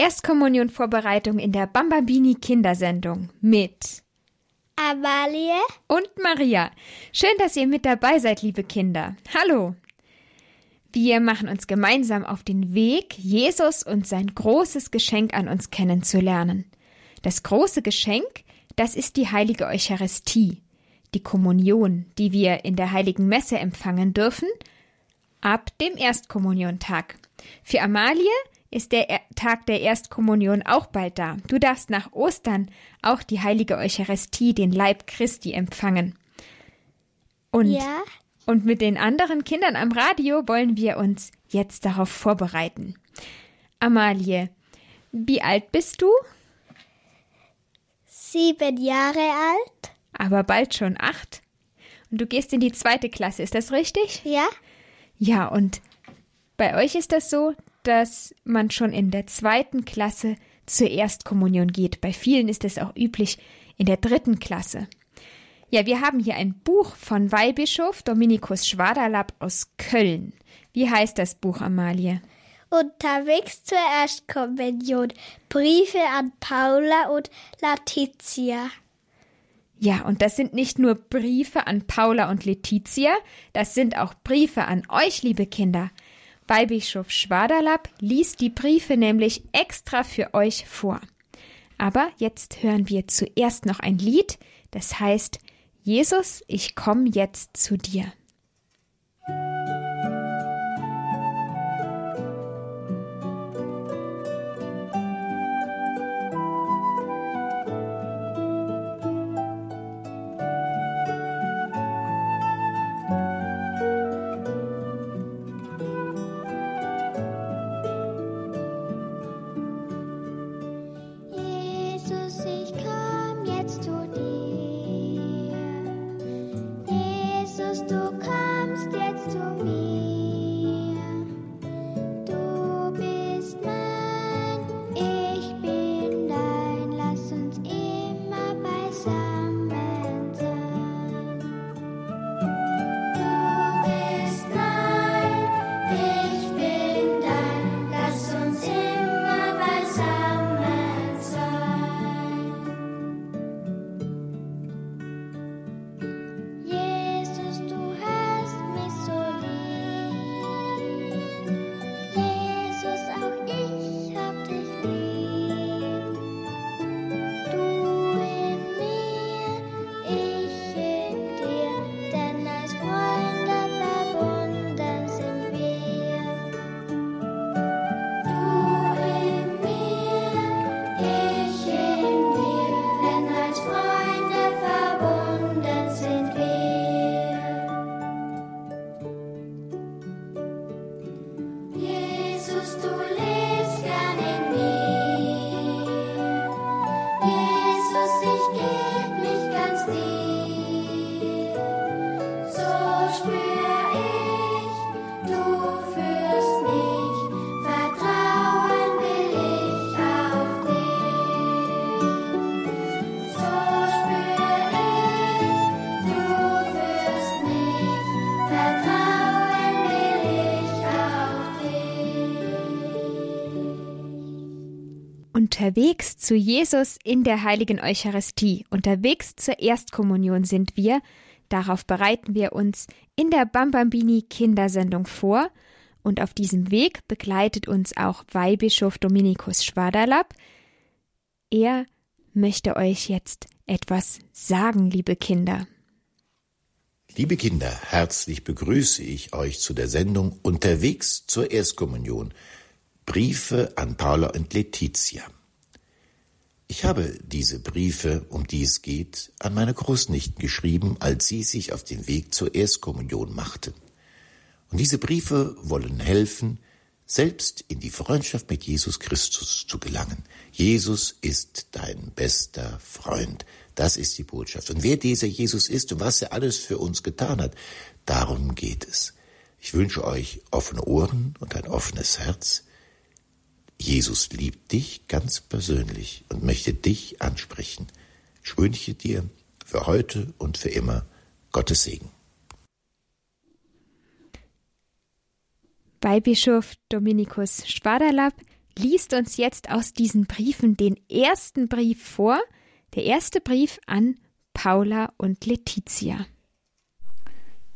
Erstkommunion-Vorbereitung in der Bambabini Kindersendung mit Amalie und Maria. Schön, dass ihr mit dabei seid, liebe Kinder. Hallo. Wir machen uns gemeinsam auf den Weg, Jesus und sein großes Geschenk an uns kennenzulernen. Das große Geschenk, das ist die heilige Eucharistie, die Kommunion, die wir in der heiligen Messe empfangen dürfen, ab dem Erstkommuniontag. Für Amalie ist der Tag der Erstkommunion auch bald da. Du darfst nach Ostern auch die heilige Eucharistie, den Leib Christi, empfangen. Und, Ja. und mit den anderen Kindern am Radio wollen wir uns jetzt darauf vorbereiten. Amalie, wie alt bist du? sieben Jahre alt. Aber bald schon acht. Und du gehst in die zweite Klasse, ist das richtig? Ja. Ja, und bei euch ist das so, dass man schon in der zweiten Klasse zur Erstkommunion geht. Bei vielen ist es auch üblich in der dritten Klasse. Ja, wir haben hier ein Buch von Weihbischof Dominikus Schwaderlapp aus Köln. Wie heißt das Buch, Amalie? Unterwegs zur Erstkommunion. Briefe an Paula und Letizia. Ja, und das sind nicht nur Briefe an Paula und Letizia, das sind auch Briefe an euch, liebe Kinder. Weihbischof Schwaderlapp liest die Briefe nämlich extra für euch vor. Aber jetzt hören wir zuerst noch ein Lied, das heißt Jesus, ich komm jetzt zu dir. Unterwegs zu Jesus in der heiligen Eucharistie, unterwegs zur Erstkommunion sind wir. Darauf bereiten wir uns in der Bambambini Kindersendung vor. Und auf diesem Weg begleitet uns auch Weihbischof Dominikus Schwaderlapp. Er möchte euch jetzt etwas sagen, liebe Kinder. Liebe Kinder, herzlich begrüße ich euch zu der Sendung Unterwegs zur Erstkommunion. Briefe an Paula und Letizia. Ich habe diese Briefe, um die es geht, an meine Großnichten geschrieben, als sie sich auf den Weg zur Erstkommunion machten. Und diese Briefe wollen helfen, selbst in die Freundschaft mit Jesus Christus zu gelangen. Jesus ist dein bester Freund. Das ist die Botschaft. Und wer dieser Jesus ist und was er alles für uns getan hat, darum geht es. Ich wünsche euch offene Ohren und ein offenes Herz. Jesus liebt dich ganz persönlich und möchte dich ansprechen. Ich wünsche dir für heute und für immer Gottes Segen. Weihbischof Dominikus Schwaderlapp liest uns jetzt aus diesen Briefen den ersten Brief vor, der erste Brief an Paula und Letizia.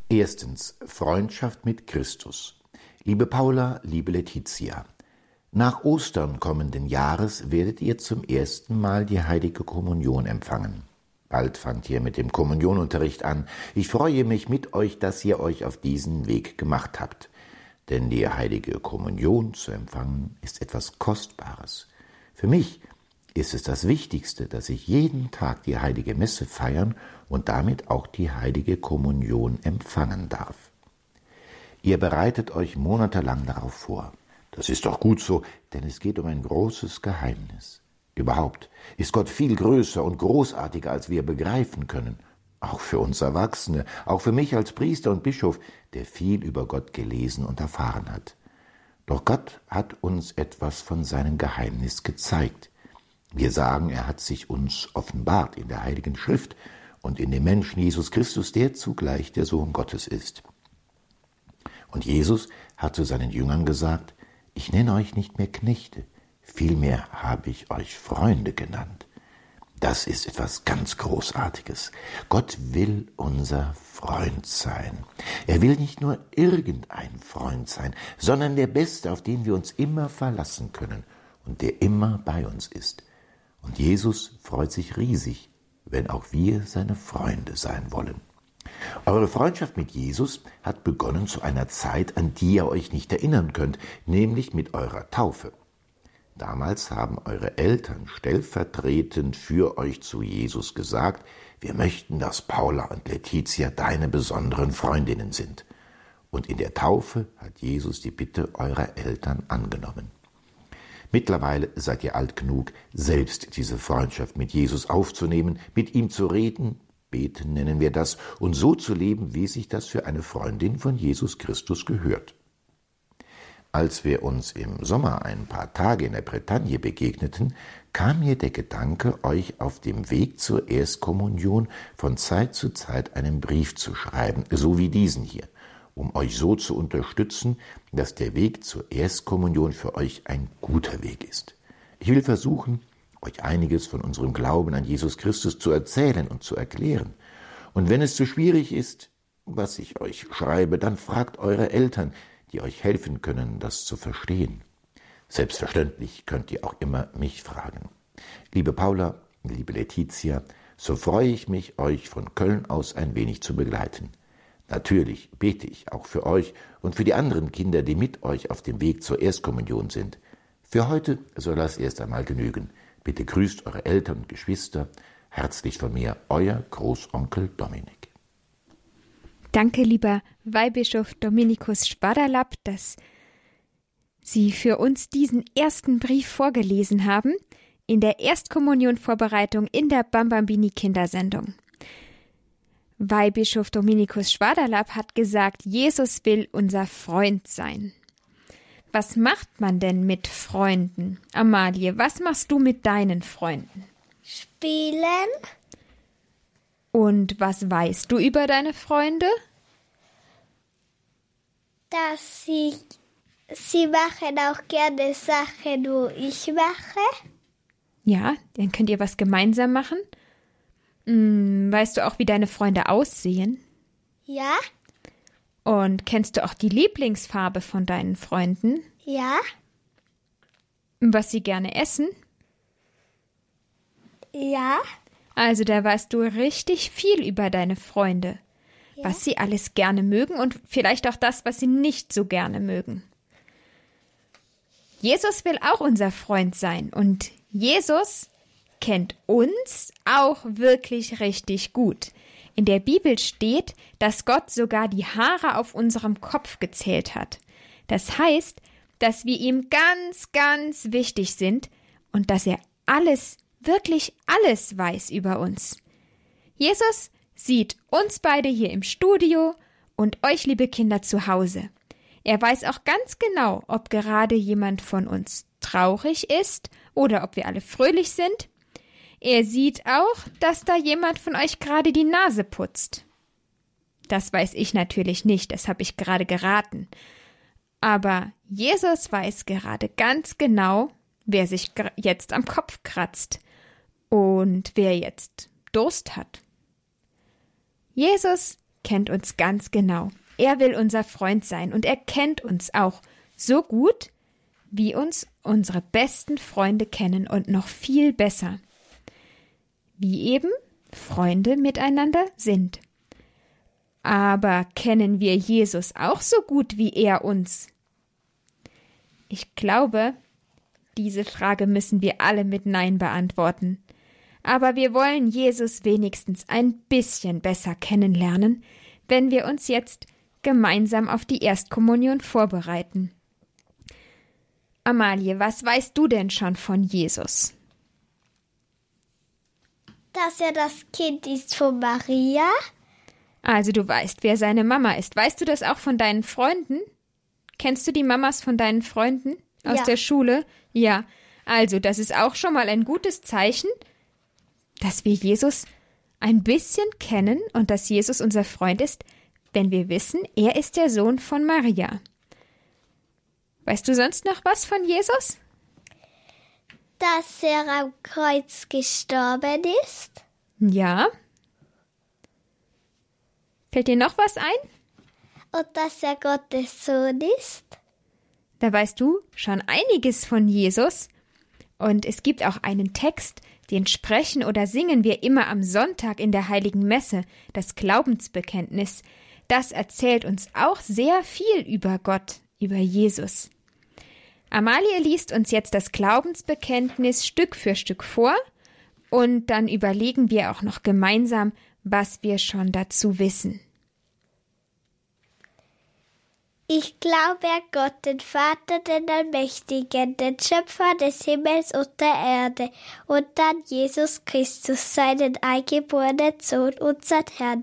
Erstens Freundschaft mit Christus. Liebe Paula, liebe Letizia, nach Ostern kommenden Jahres werdet ihr zum ersten Mal die heilige Kommunion empfangen. Bald fangt ihr mit dem Kommunionunterricht an. Ich freue mich mit euch, dass ihr euch auf diesen Weg gemacht habt. Denn die heilige Kommunion zu empfangen ist etwas Kostbares. Für mich ist es das Wichtigste, dass ich jeden Tag die heilige Messe feiern und damit auch die heilige Kommunion empfangen darf. Ihr bereitet euch monatelang darauf vor. Das ist doch gut so, denn es geht um ein großes Geheimnis. Überhaupt ist Gott viel größer und großartiger, als wir begreifen können. Auch für uns Erwachsene, auch für mich als Priester und Bischof, der viel über Gott gelesen und erfahren hat. Doch Gott hat uns etwas von seinem Geheimnis gezeigt. Wir sagen, er hat sich uns offenbart in der Heiligen Schrift und in dem Menschen Jesus Christus, der zugleich der Sohn Gottes ist. Und Jesus hat zu seinen Jüngern gesagt, ich nenne euch nicht mehr Knechte, vielmehr habe ich euch Freunde genannt. Das ist etwas ganz Großartiges. Gott will unser Freund sein. Er will nicht nur irgendein Freund sein, sondern der Beste, auf den wir uns immer verlassen können und der immer bei uns ist. Und Jesus freut sich riesig, wenn auch wir seine Freunde sein wollen. Eure Freundschaft mit Jesus hat begonnen zu einer Zeit, an die ihr euch nicht erinnern könnt, nämlich mit eurer Taufe. Damals haben eure Eltern stellvertretend für euch zu Jesus gesagt, wir möchten, dass Paula und Letizia deine besonderen Freundinnen sind. Und in der Taufe hat Jesus die Bitte eurer Eltern angenommen. Mittlerweile seid ihr alt genug, selbst diese Freundschaft mit Jesus aufzunehmen, mit ihm zu reden, beten nennen wir das, und so zu leben, wie sich das für eine Freundin von Jesus Christus gehört. Als wir uns im Sommer ein paar Tage in der Bretagne begegneten, kam mir der Gedanke, euch auf dem Weg zur Erstkommunion von Zeit zu Zeit einen Brief zu schreiben, so wie diesen hier, um euch so zu unterstützen, dass der Weg zur Erstkommunion für euch ein guter Weg ist. Ich will versuchen, euch einiges von unserem Glauben an Jesus Christus zu erzählen und zu erklären. Und wenn es zu schwierig ist, was ich euch schreibe, dann fragt eure Eltern, die euch helfen können, das zu verstehen. Selbstverständlich könnt ihr auch immer mich fragen. Liebe Paula, liebe Letizia, so freue ich mich, euch von Köln aus ein wenig zu begleiten. Natürlich bete ich auch für euch und für die anderen Kinder, die mit euch auf dem Weg zur Erstkommunion sind. Für heute soll das erst einmal genügen. Bitte grüßt eure Eltern und Geschwister. Herzlich von mir, euer Großonkel Dominik. Danke, lieber Weihbischof Dominikus Spadalab, dass Sie für uns diesen ersten Brief vorgelesen haben in der Erstkommunionvorbereitung in der Bambambini Kindersendung. Weihbischof Dominikus Schwaderlapp hat gesagt, Jesus will unser Freund sein. Was macht man denn mit Freunden? Amalie, was machst du mit deinen Freunden? Spielen, Und was weißt du über deine Freunde? dass sie, sie machen auch gerne Sachen, wo ich mache. Ja, dann könnt ihr was gemeinsam machen. Hm, weißt du auch, wie deine Freunde aussehen? Ja, Und kennst du auch die Lieblingsfarbe von deinen Freunden? ja, Was sie gerne essen? ja, Also da weißt du richtig viel über deine Freunde. Was sie alles gerne mögen und vielleicht auch das, was sie nicht so gerne mögen. Jesus will auch unser Freund sein und Jesus kennt uns auch wirklich richtig gut. In der Bibel steht, dass Gott sogar die Haare auf unserem Kopf gezählt hat. Das heißt, dass wir ihm ganz, ganz wichtig sind und dass er alles, wirklich alles weiß über uns. Jesus sieht uns beide hier im Studio und euch, liebe Kinder, zu Hause. Er weiß auch ganz genau, ob gerade jemand von uns traurig ist oder ob wir alle fröhlich sind. Er sieht auch, dass da jemand von euch gerade die Nase putzt. Das weiß ich natürlich nicht, das habe ich gerade geraten. Aber Jesus weiß gerade ganz genau, wer sich jetzt am Kopf kratzt und wer jetzt Durst hat. Jesus kennt uns ganz genau. Er will unser Freund sein und er kennt uns auch so gut, wie uns unsere besten Freunde kennen und noch viel besser. Wie eben Freunde miteinander sind. Aber kennen wir Jesus auch so gut wie er uns? Ich glaube, diese Frage müssen wir alle mit Nein beantworten. Aber wir wollen Jesus wenigstens ein bisschen besser kennenlernen, wenn wir uns jetzt gemeinsam auf die Erstkommunion vorbereiten. Amalie, was weißt du denn schon von Jesus? Dass er das Kind ist von Maria. Also du weißt, wer seine Mama ist. Weißt du das auch von deinen Freunden? Kennst du die Mamas von deinen Freunden aus Ja. der Schule? Ja. Also, das ist auch schon mal ein gutes Zeichen, dass wir Jesus ein bisschen kennen und dass Jesus unser Freund ist, wenn wir wissen, er ist der Sohn von Maria. Weißt du sonst noch was von Jesus? Dass er am Kreuz gestorben ist. Ja. Fällt dir noch was ein? Und dass er Gottes Sohn ist. Da weißt du schon einiges von Jesus. Und es gibt auch einen Text, den sprechen oder singen wir immer am Sonntag in der heiligen Messe, das Glaubensbekenntnis. Das erzählt uns auch sehr viel über Gott, über Jesus. Amalie liest uns jetzt das Glaubensbekenntnis Stück für Stück vor und dann überlegen wir auch noch gemeinsam, was wir schon dazu wissen. Ich glaube an Gott, den Vater, den Allmächtigen, den Schöpfer des Himmels und der Erde, und an Jesus Christus, seinen eingeborenen Sohn, unseren Herrn,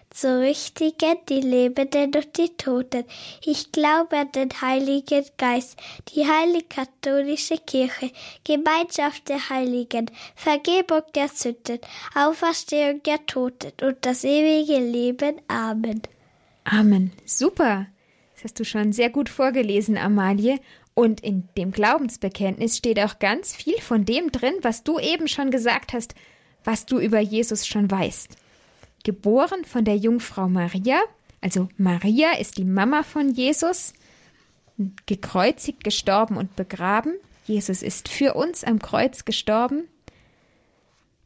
zu richtigen die Lebenden und die Toten. Ich glaube an den Heiligen Geist, die heilige katholische Kirche, Gemeinschaft der Heiligen, Vergebung der Sünden, Auferstehung der Toten und das ewige Leben. Amen. Amen. Super. Das hast du schon sehr gut vorgelesen, Amalie. Und in dem Glaubensbekenntnis steht auch ganz viel von dem drin, was du eben schon gesagt hast, was du über Jesus schon weißt. Geboren von der Jungfrau Maria, also Maria ist die Mama von Jesus, gekreuzigt, gestorben und begraben. Jesus ist für uns am Kreuz gestorben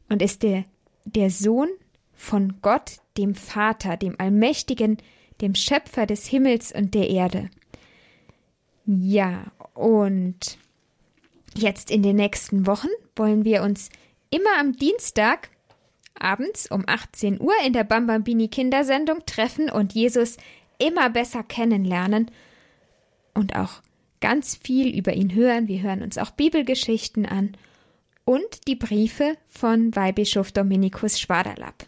und ist der, der Sohn von Gott, dem Vater, dem Allmächtigen, dem Schöpfer des Himmels und der Erde. Ja, und jetzt in den nächsten Wochen wollen wir uns immer am Dienstag abends um 18 Uhr in der Bambambini Kindersendung treffen und Jesus immer besser kennenlernen und auch ganz viel über ihn hören. Wir hören uns auch Bibelgeschichten an und die Briefe von Weihbischof Dominikus Schwaderlapp.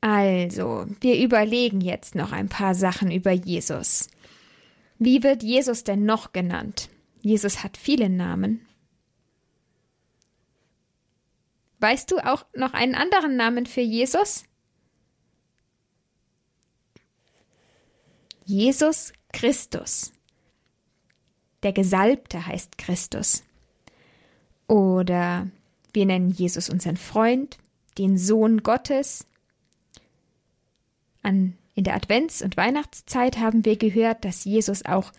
Also, wir überlegen jetzt noch ein paar Sachen über Jesus. Wie wird Jesus denn noch genannt? Jesus hat viele Namen. Weißt du auch noch einen anderen Namen für Jesus? Jesus Christus. Der Gesalbte heißt Christus. Oder wir nennen Jesus unseren Freund, den Sohn Gottes. An, in der Advents- und Weihnachtszeit haben wir gehört, dass Jesus auch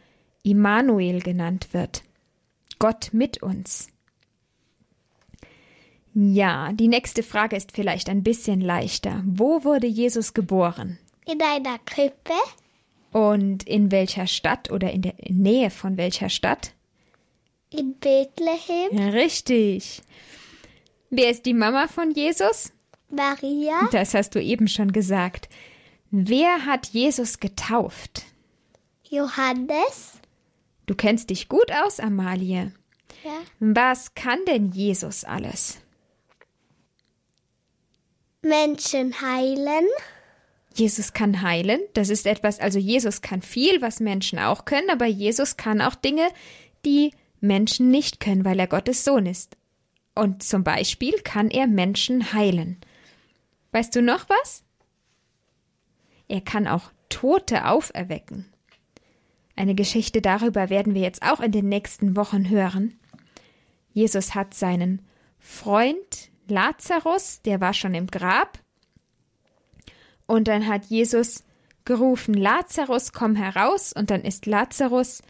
Immanuel genannt wird. Gott mit uns. Ja, die nächste Frage ist vielleicht ein bisschen leichter. Wo wurde Jesus geboren? In einer Krippe, Und in welcher Stadt oder in der Nähe von welcher Stadt? in Bethlehem, Ja, richtig. Wer ist die Mama von Jesus? Maria, Das hast du eben schon gesagt. Wer hat Jesus getauft? Johannes, Du kennst dich gut aus, Amalie. ja, Was kann denn Jesus alles? Menschen heilen. Jesus kann heilen. Das ist etwas, also Jesus kann viel, was Menschen auch können, aber Jesus kann auch Dinge, die Menschen nicht können, weil er Gottes Sohn ist. Und zum Beispiel kann er Menschen heilen. Weißt du noch was? Er kann auch Tote auferwecken. Eine Geschichte darüber werden wir jetzt auch in den nächsten Wochen hören. Jesus hat seinen Freund Lazarus, der war schon im Grab, und dann hat Jesus gerufen, Lazarus, komm heraus, und dann ist Lazarus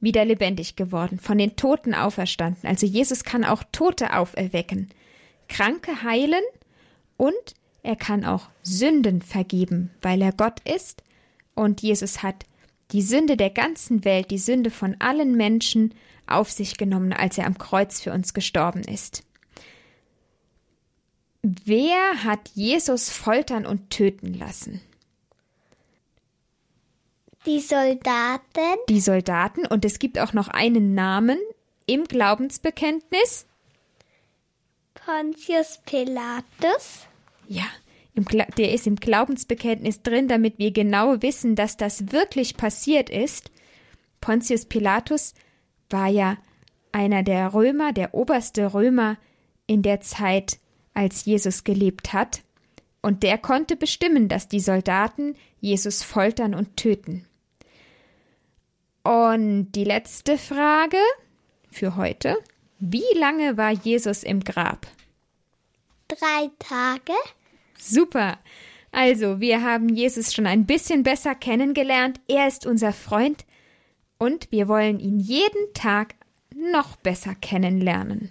wieder lebendig geworden, von den Toten auferstanden. Also Jesus kann auch Tote auferwecken, Kranke heilen und er kann auch Sünden vergeben, weil er Gott ist und Jesus hat die Sünde der ganzen Welt, die Sünde von allen Menschen auf sich genommen, als er am Kreuz für uns gestorben ist. Wer hat Jesus foltern und töten lassen? Die Soldaten. Die Soldaten und es gibt auch noch einen Namen im Glaubensbekenntnis. Pontius Pilatus. Ja, der ist im Glaubensbekenntnis drin, damit wir genau wissen, dass das wirklich passiert ist. Pontius Pilatus war ja einer der Römer, der oberste Römer in der Zeit, als Jesus gelebt hat, und der konnte bestimmen, dass die Soldaten Jesus foltern und töten. Und die letzte Frage für heute. Wie lange war Jesus im Grab? Drei Tage. Super. Also, wir haben Jesus schon ein bisschen besser kennengelernt. Er ist unser Freund und wir wollen ihn jeden Tag noch besser kennenlernen.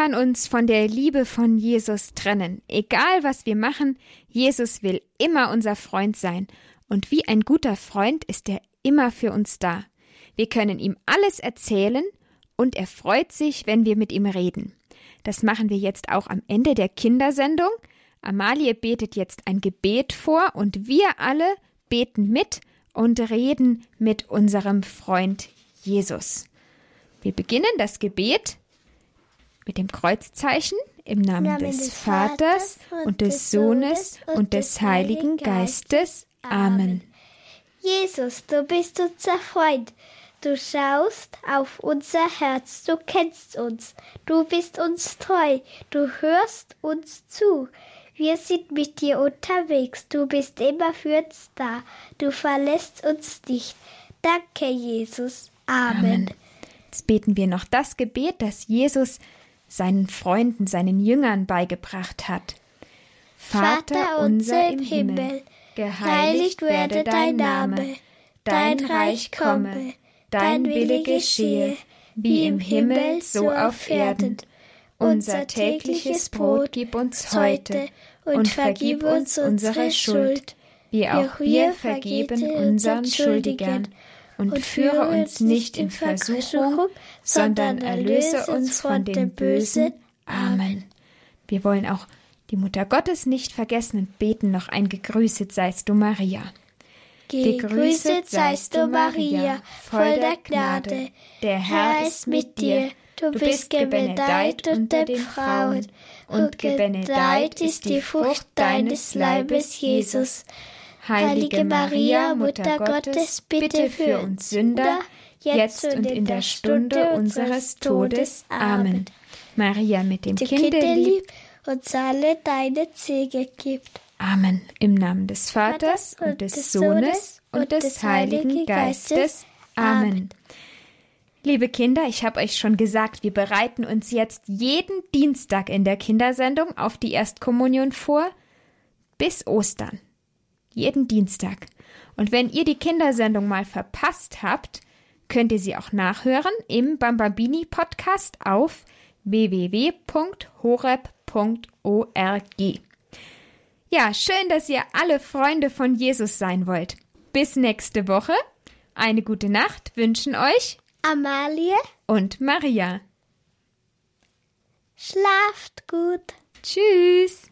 Kann uns von der Liebe von Jesus trennen. Egal was wir machen, Jesus will immer unser Freund sein. Und wie ein guter Freund ist er immer für uns da. Wir können ihm alles erzählen und er freut sich, wenn wir mit ihm reden. Das machen wir jetzt auch am Ende der Kindersendung. Amalie betet jetzt ein Gebet vor und wir alle beten mit und reden mit unserem Freund Jesus. Wir beginnen das Gebet mit dem Kreuzzeichen im Namen, Namen des, des Vaters Vaters und des Sohnes und des Heiligen Geistes. Amen. Jesus, du bist unser Freund. Du schaust auf unser Herz, du kennst uns, du bist uns treu, du hörst uns zu. Wir sind mit dir unterwegs, du bist immer für uns da, du verlässt uns nicht. Danke, Jesus. Amen. Jetzt beten wir noch das Gebet, das Jesus seinen Freunden, seinen Jüngern beigebracht hat. Vater unser im Himmel, geheiligt werde dein Name, dein Reich komme, dein Wille geschehe, wie im Himmel so auf Erden. Unser tägliches Brot gib uns heute und vergib uns unsere Schuld, wie auch wir vergeben unseren Schuldigern. Und führe uns nicht in Versuchung, sondern erlöse uns von dem Bösen. Amen. Wir wollen auch die Mutter Gottes nicht vergessen und beten noch ein Gegrüßet seist du Maria. Gegrüßet seist du, Maria, voll der Gnade. Der Herr ist mit dir. Du bist gebenedeit unter den Frauen, und gebenedeit ist die Frucht deines Leibes, Jesus. Heilige Maria, Mutter Gottes, bitte für uns Sünder, jetzt und in der Stunde unseres Todes. Amen. Maria mit dem Die Kinde Kinder lieb. lieb uns alle deine Zege gibt. Amen. Im Namen des Vaters und des Sohnes und des Heiligen Geistes. Amen. Liebe Kinder, ich habe euch schon gesagt, wir bereiten uns jetzt jeden Dienstag in der Kindersendung auf die Erstkommunion vor bis Ostern. Jeden Dienstag. Und wenn ihr die Kindersendung mal verpasst habt, könnt ihr sie auch nachhören im Bambabini Podcast auf www.horeb.org. Ja, schön, dass ihr alle Freunde von Jesus sein wollt. Bis nächste Woche. Eine gute Nacht wünschen euch Amalie, und Maria. schlaft gut. Tschüss.